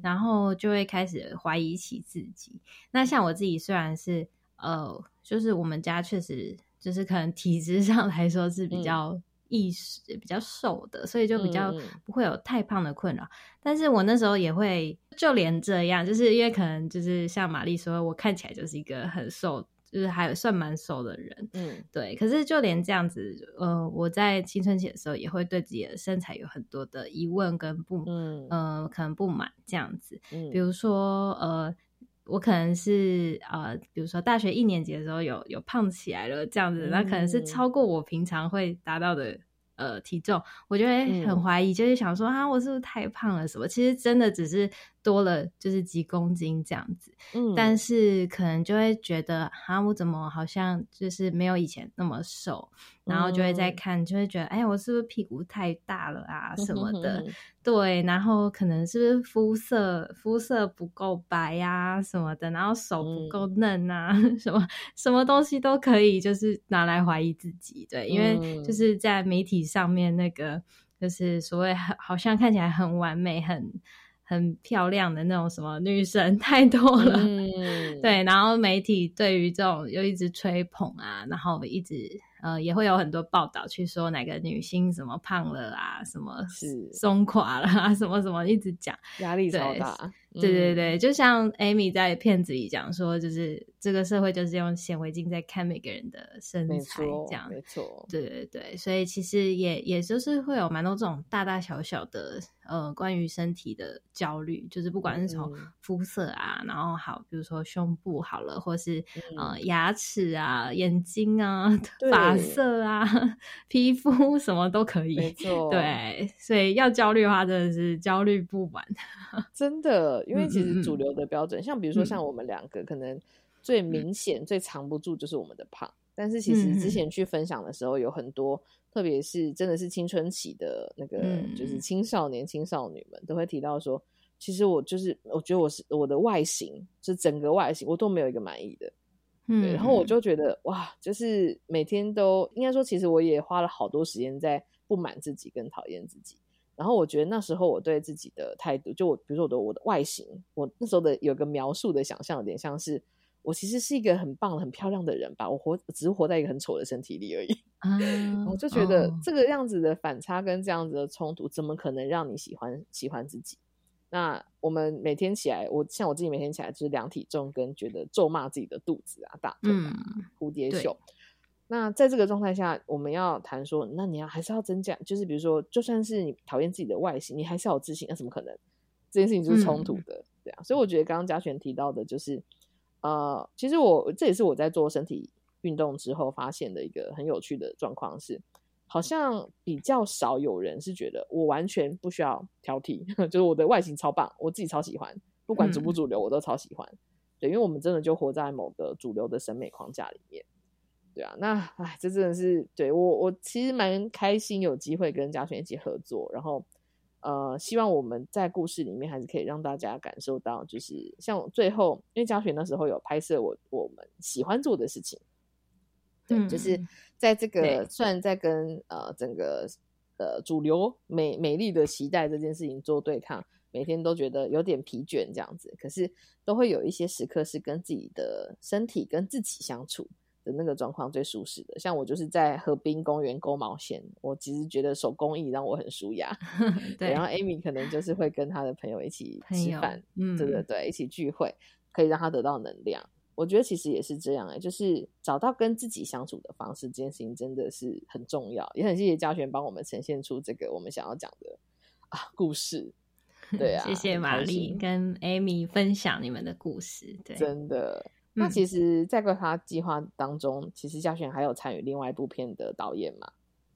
[SPEAKER 4] 然后就会开始怀疑起自己。那像我自己虽然是呃，就是我们家确实就是可能体质上来说是比较。意识比较瘦的，所以就比较不会有太胖的困扰。但是我那时候也会，就连这样，就是因为可能就是像玛丽说，我看起来就是一个很瘦，就是还算蛮瘦的人，嗯，对。可是就连这样子，呃，我在青春期的时候也会对自己的身材有很多的疑问跟不，嗯，呃，可能不满这样子。比如说，呃。我可能是呃，比如说大学一年级的时候有有胖起来了这样子，那可能是超过我平常会达到的呃体重，我就会很怀疑，就是想说啊，我是不是太胖了什么？其实真的只是多了就是几公斤这样子，嗯，但是可能就会觉得啊，我怎么好像就是没有以前那么瘦，然后就会再看，就会觉得哎，我是不是屁股太大了啊什么的。对，然后可能是不是肤色肤色不够白呀什么的，然后手不够嫩啊，什么什么东西都可以，就是拿来怀疑自己。对，因为就是在媒体上面那个，就是所谓好像看起来很完美、很很漂亮的那种什么女神 太多了。对，然后媒体对于这种又一直吹捧啊，然后一直。呃，也会有很多报道去说哪个女星什么胖了啊，什么松垮了啊，什么什么一直讲，
[SPEAKER 3] 压力超大。
[SPEAKER 4] 对对对，就像 Amy 在片子里讲说，就是这个社会就是用显微镜在看每个人的身材，这样
[SPEAKER 3] 没错。
[SPEAKER 4] 对对对，所以其实也也就是会有蛮多这种大大小小的呃关于身体的焦虑，就是不管是从肤色啊，然后好，比如说胸部好了，或是呃牙齿啊、眼睛啊、发色啊、皮肤什么都可以。
[SPEAKER 3] 没错，
[SPEAKER 4] 对，所以要焦虑的话，真的是焦虑不完，
[SPEAKER 3] 真的。因为其实主流的标准，像比如说像我们两个，可能最明显、最藏不住就是我们的胖。但是其实之前去分享的时候，有很多，特别是真的是青春期的那个，就是青少年、青少女们都会提到说，其实我就是，我觉得我是我的外形，是整个外形我都没有一个满意的。对，然后我就觉得哇，就是每天都应该说，其实我也花了好多时间在不满自己跟讨厌自己。然后我觉得那时候我对自己的态度，就我比如说我的我的外形，我那时候的有个描述的想象，有点像是我其实是一个很棒很漂亮的人吧，我活只是活在一个很丑的身体里而已。我就觉得这个样子的反差跟这样子的冲突，怎么可能让你喜欢喜欢自己？那我们每天起来，我像我自己每天起来就是量体重，跟觉得咒骂自己的肚子啊、大腿啊、蝴蝶袖。那在这个状态下，我们要谈说，那你要还是要增加，就是比如说，就算是你讨厌自己的外形，你还是要有自信，那怎么可能？这件事情就是冲突的，对啊。所以我觉得刚刚嘉璇提到的，就是呃，其实我这也是我在做身体运动之后发现的一个很有趣的状况，是好像比较少有人是觉得我完全不需要挑剔，就是我的外形超棒，我自己超喜欢，不管主不主流，我都超喜欢。对，因为我们真的就活在某个主流的审美框架里面。对啊，那哎，这真的是对我，我其实蛮开心有机会跟嘉轩一起合作，然后呃，希望我们在故事里面还是可以让大家感受到，就是像最后，因为嘉轩那时候有拍摄我我们喜欢做的事情，对，就是在这个虽然在跟呃整个呃主流美美丽的期待这件事情做对抗，每天都觉得有点疲倦这样子，可是都会有一些时刻是跟自己的身体跟自己相处。的那个状况最舒适的。像我就是在河滨公园勾毛线，我其实觉得手工艺让我很舒压。
[SPEAKER 4] 对，
[SPEAKER 3] 然后 Amy 可能就是会跟他的朋友一起吃饭，
[SPEAKER 4] 嗯，
[SPEAKER 3] 对对对，一起聚会，可以让他得到能量。我觉得其实也是这样哎，就是找到跟自己相处的方式，这件事情真的是很重要。也很谢谢嘉璇帮我们呈现出这个我们想要讲的啊故事。对啊，
[SPEAKER 4] 谢谢玛丽跟 Amy 分享你们的故事。对，
[SPEAKER 3] 真的。那其实，在规划计划当中，其实嘉璇还有参与另外一部片的导演嘛，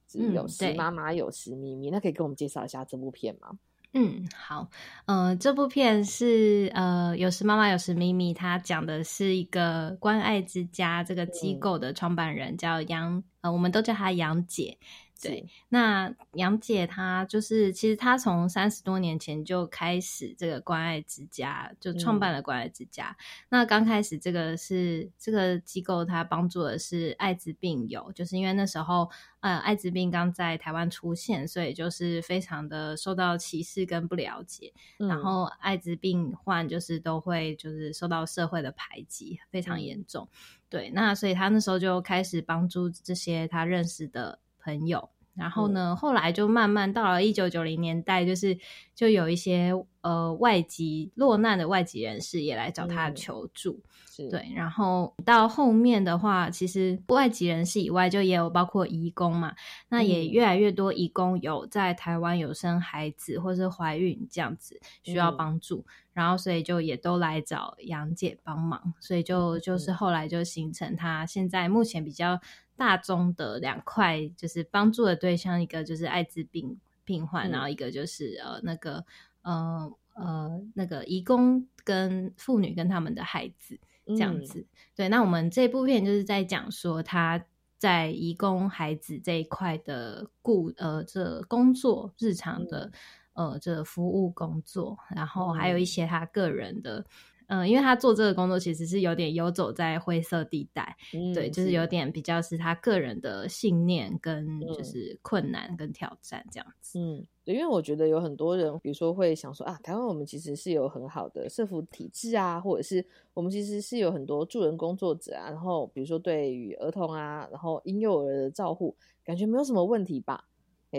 [SPEAKER 3] 是有时妈妈有时咪咪，那可以跟我们介绍一下这部片吗？
[SPEAKER 4] 嗯，好，呃，这部片是呃，有时妈妈有时咪咪，它讲的是一个关爱之家这个机构的创办人叫杨，呃，我们都叫她杨姐。对，那杨姐她就是，其实她从三十多年前就开始这个关爱之家，就创办了关爱之家。那刚开始这个是这个机构，它帮助的是艾滋病友，就是因为那时候呃艾滋病刚在台湾出现，所以就是非常的受到歧视跟不了解，然后艾滋病患就是都会就是受到社会的排挤，非常严重。对，那所以他那时候就开始帮助这些他认识的。朋友，然后呢，后来就慢慢到了一九九零年代，就是就有一些呃外籍落难的外籍人士也来找他求助，对。然后到后面的话，其实外籍人士以外，就也有包括移工嘛，那也越来越多移工有在台湾有生孩子或是怀孕这样子需要帮助，然后所以就也都来找杨姐帮忙，所以就就是后来就形成他现在目前比较。大宗的两块就是帮助的对象，一个就是艾滋病病患，然后一个就是呃那个呃呃那个移工跟妇女跟他们的孩子这样子。对，那我们这部片就是在讲说他在移工孩子这一块的顾呃这工作日常的呃这服务工作，然后还有一些他个人的。嗯，因为他做这个工作其实是有点游走在灰色地带，对，就是有点比较是他个人的信念跟就是困难跟挑战这样子。
[SPEAKER 3] 嗯，对，因为我觉得有很多人，比如说会想说啊，台湾我们其实是有很好的社福体制啊，或者是我们其实是有很多助人工作者啊，然后比如说对于儿童啊，然后婴幼儿的照护，感觉没有什么问题吧。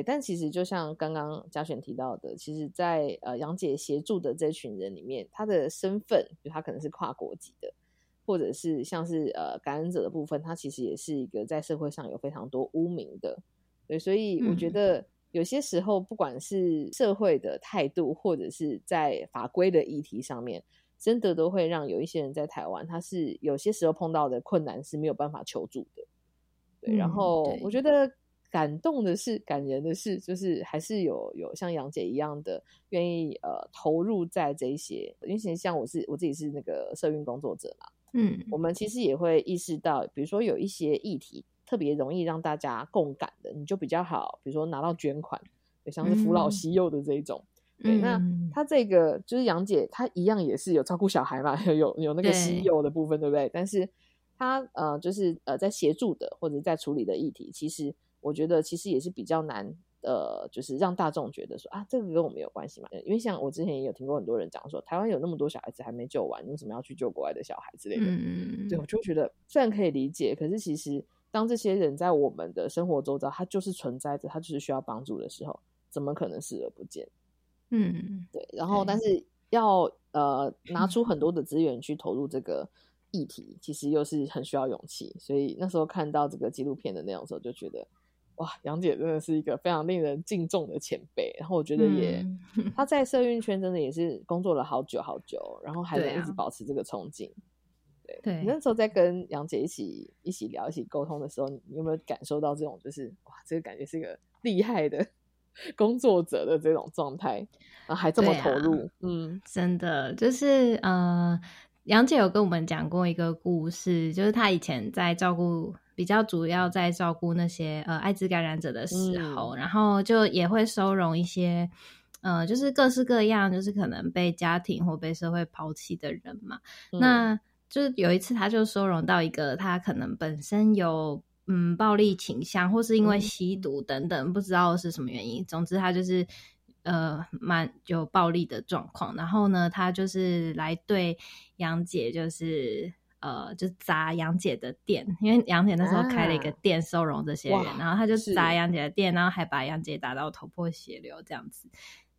[SPEAKER 3] 但其实就像刚刚嘉璇提到的，其实，在呃杨姐协助的这群人里面，他的身份就他可能是跨国籍的，或者是像是呃感染者的部分，他其实也是一个在社会上有非常多污名的。对，所以我觉得有些时候，不管是社会的态度，或者是在法规的议题上面，真的都会让有一些人在台湾，他是有些时候碰到的困难是没有办法求助的。对，然后我觉得。感动的是，感人的是，就是还是有有像杨姐一样的愿意呃投入在这一些，因为其实像我是我自己是那个社运工作者嘛，
[SPEAKER 4] 嗯，
[SPEAKER 3] 我们其实也会意识到，比如说有一些议题特别容易让大家共感的，你就比较好，比如说拿到捐款，像是扶老携幼的这一种，对，那他这个就是杨姐，她一样也是有照顾小孩嘛，有有那个稀幼的部分，对不对？但是她呃就是呃在协助的或者在处理的议题，其实。我觉得其实也是比较难，呃，就是让大众觉得说啊，这个跟我们有关系嘛？因为像我之前也有听过很多人讲说，台湾有那么多小孩子还没救完，为什么要去救国外的小孩之类的？
[SPEAKER 4] 嗯
[SPEAKER 3] 对，我就觉得虽然可以理解，可是其实当这些人在我们的生活周遭，他就是存在着，他就是需要帮助的时候，怎么可能视而不见？
[SPEAKER 4] 嗯，
[SPEAKER 3] 对。然后，但是要呃拿出很多的资源去投入这个议题，其实又是很需要勇气。所以那时候看到这个纪录片的内容时候，就觉得。哇，杨姐真的是一个非常令人敬重的前辈。然后我觉得也，她在社运圈真的也是工作了好久好久，然后还能一直保持这个冲劲。
[SPEAKER 4] 对，
[SPEAKER 3] 你那时候在跟杨姐一起一起聊、一起沟通的时候，你有没有感受到这种就是哇，这个感觉是一个厉害的 工作者的这种状态，然后还这么投入？嗯，
[SPEAKER 4] 真的就是呃，杨姐有跟我们讲过一个故事，就是她以前在照顾。比较主要在照顾那些呃艾滋感染者的时候，然后就也会收容一些呃，就是各式各样，就是可能被家庭或被社会抛弃的人嘛。那就是有一次，他就收容到一个他可能本身有嗯暴力倾向，或是因为吸毒等等，不知道是什么原因。总之，他就是呃蛮有暴力的状况。然后呢，他就是来对杨姐就是。呃，就砸杨姐的店，因为杨姐那时候开了一个店收容这些人，然后他就砸杨姐的店，然后还把杨姐打到头破血流这样子。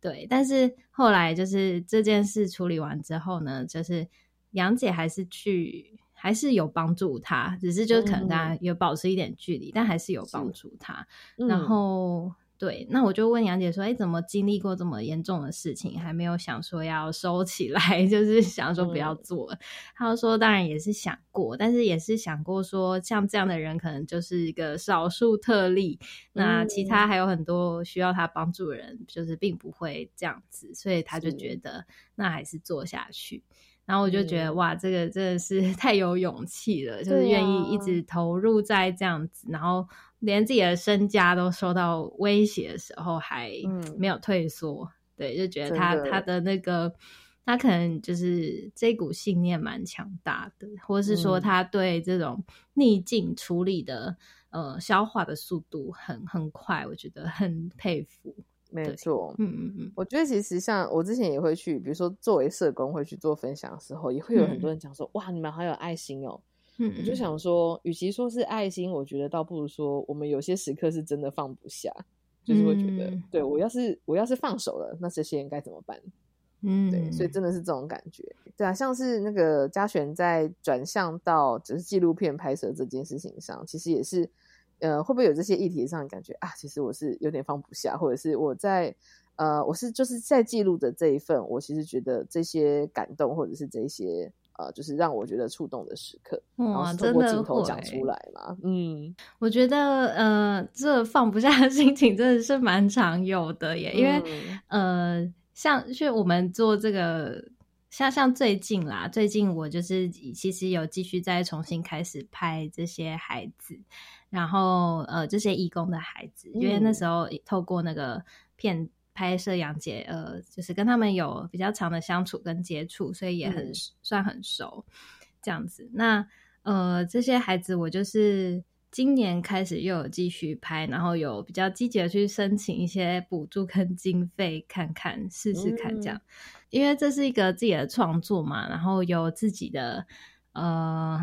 [SPEAKER 4] 对，但是后来就是这件事处理完之后呢，就是杨姐还是去，还是有帮助他，只是就是可能大家有保持一点距离，但还是有帮助他。然后。对，那我就问杨姐说：“哎，怎么经历过这么严重的事情，还没有想说要收起来，就是想说不要做了？”她说：“当然也是想过，但是也是想过说，像这样的人可能就是一个少数特例，那其他还有很多需要他帮助的人，就是并不会这样子，所以他就觉得那还是做下去。然后我就觉得哇，这个真的是 太有勇气了，就是愿意一直投入在这样子，然后。”连自己的身家都受到威胁的时候，还没有退缩，对，就觉得他他的那个，他可能就是这股信念蛮强大的，或者是说他对这种逆境处理的呃消化的速度很很快，我觉得很佩服。
[SPEAKER 3] 没错，嗯嗯嗯，我觉得其实像我之前也会去，比如说作为社工会去做分享的时候，也会有很多人讲说，哇，你们好有爱心哦。我就想说，与其说是爱心，我觉得倒不如说，我们有些时刻是真的放不下，就是会觉得，对我要是我要是放手了，那这些人该怎么办？嗯，对，所以真的是这种感觉。对啊，像是那个嘉璇在转向到只是纪录片拍摄这件事情上，其实也是，呃，会不会有这些议题上的感觉啊？其实我是有点放不下，或者是我在，呃，我是就是在记录的这一份，我其实觉得这些感动，或者是这些。呃，就是让我觉得触动的时刻，哇，
[SPEAKER 4] 真的
[SPEAKER 3] 镜头讲出来嘛。嗯，
[SPEAKER 4] 我觉得呃，这放不下的心情真的是蛮常有的耶。因为呃，像就我们做这个，像像最近啦，最近我就是其实有继续再重新开始拍这些孩子，然后呃，这些义工的孩子，因为那时候透过那个片。拍摄杨姐，呃，就是跟他们有比较长的相处跟接触，所以也很算很熟这样子。那呃，这些孩子我就是今年开始又有继续拍，然后有比较积极的去申请一些补助跟经费，看看试试看这样。因为这是一个自己的创作嘛，然后有自己的呃，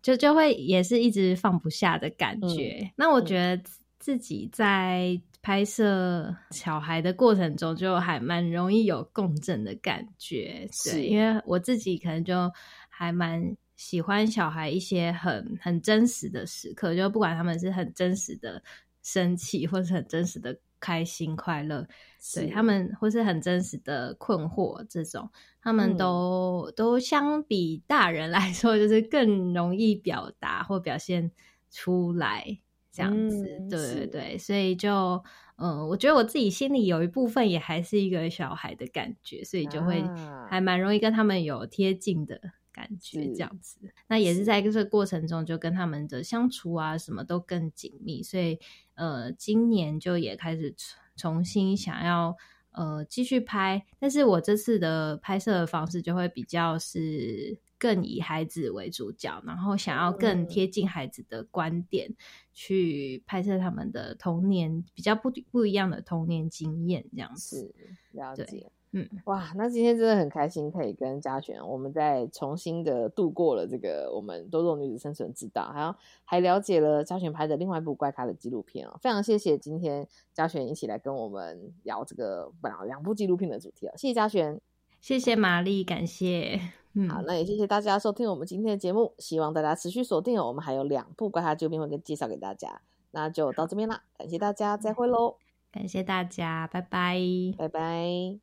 [SPEAKER 4] 就就会也是一直放不下的感觉。那我觉得自己在。拍摄小孩的过程中，就还蛮容易有共振的感觉，对，因为我自己可能就还蛮喜欢小孩一些很很真实的时刻，就不管他们是很真实的生气，或是很真实的开心快乐，对他们或是很真实的困惑，这种他们都都相比大人来说，就是更容易表达或表现出来。这样子，对对对，所以就，嗯，我觉得我自己心里有一部分也还是一个小孩的感觉，所以就会还蛮容易跟他们有贴近的感觉，这样子。那也是在这个过程中，就跟他们的相处啊，什么都更紧密。所以，呃，今年就也开始重新想要，呃，继续拍，但是我这次的拍摄的方式就会比较是。更以孩子为主角，然后想要更贴近孩子的观点去拍摄他们的童年比较不不一样的童年经验，这样子
[SPEAKER 3] 了解。嗯，哇，那今天真的很开心，可以跟嘉璇，我们再重新的度过了这个我们多肉女子生存之道，还有还了解了嘉璇拍的另外一部怪咖的纪录片哦。非常谢谢今天嘉璇一起来跟我们聊这个本来两部纪录片的主题哦。谢谢嘉璇，
[SPEAKER 4] 谢谢玛丽，感谢。
[SPEAKER 3] 好，那也谢谢大家收听我们今天的节目，希望大家持续锁定哦。我们还有两部怪咖纪录片会跟介绍给大家，那就到这边啦，感谢大家，再会喽！
[SPEAKER 4] 感谢大家，拜拜，
[SPEAKER 3] 拜拜。